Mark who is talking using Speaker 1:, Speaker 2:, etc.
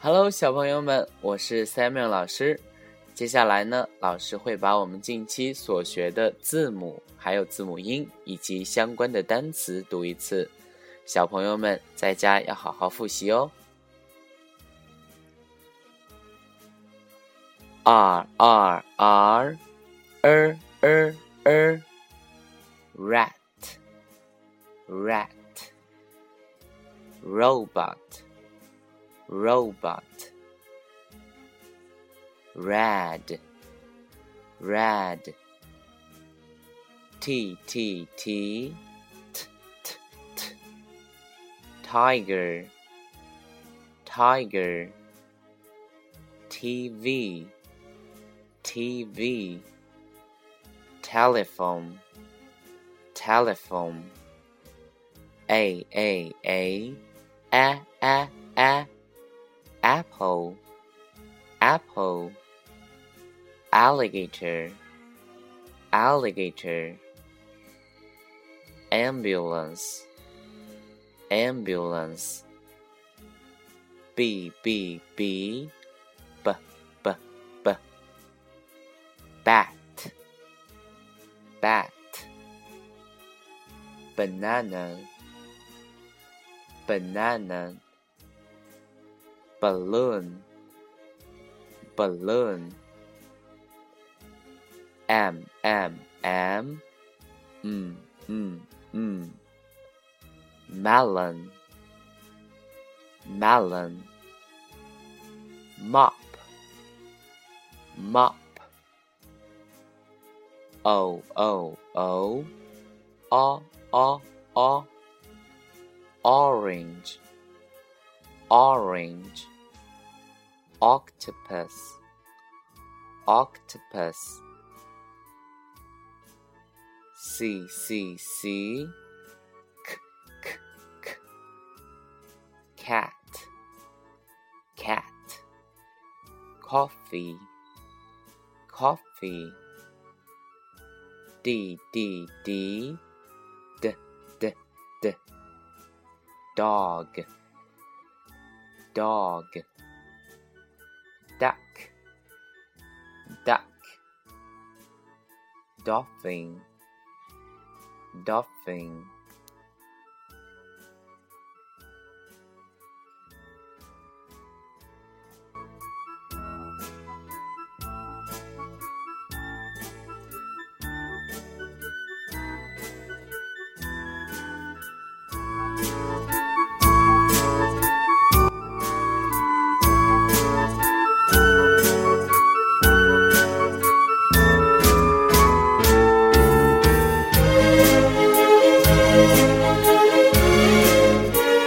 Speaker 1: Hello，小朋友们，我是 Samuel 老师。接下来呢，老师会把我们近期所学的字母、还有字母音以及相关的单词读一次。小朋友们在家要好好复习哦。R R R R R R rat rat robot robot red red t t t t t t tiger tiger tv tv telephone telephone a a a a a a apple apple alligator alligator ambulance ambulance b b b b b b bat bat banana banana balloon. Balloon. M m m. Mm mm mm. Melon. Melon. Mop. Mop. O o o. O o o. Orange orange octopus octopus c c c k k k cat cat coffee coffee d d d d d d dog dog. Duck. Duck. Dolphin. Dolphin